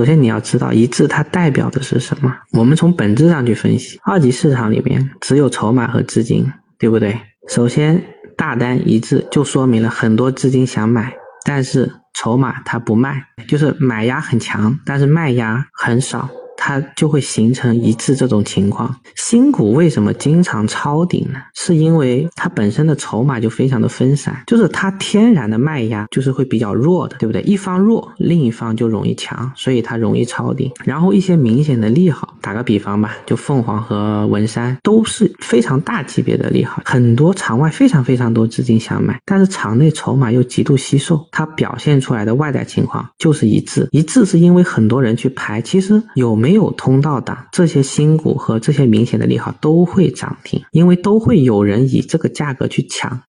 首先你要知道一致它代表的是什么？我们从本质上去分析，二级市场里面只有筹码和资金，对不对？首先大单一致就说明了很多资金想买，但是筹码它不卖，就是买压很强，但是卖压很少。它就会形成一致这种情况。新股为什么经常抄底呢？是因为它本身的筹码就非常的分散，就是它天然的卖压就是会比较弱的，对不对？一方弱，另一方就容易强，所以它容易抄底。然后一些明显的利好，打个比方吧，就凤凰和文山都是非常大级别的利好，很多场外非常非常多资金想买，但是场内筹码又极度稀售，它表现出来的外在情况就是一致。一致是因为很多人去排，其实有没？没有通道的，这些新股和这些明显的利好都会涨停，因为都会有人以这个价格去抢。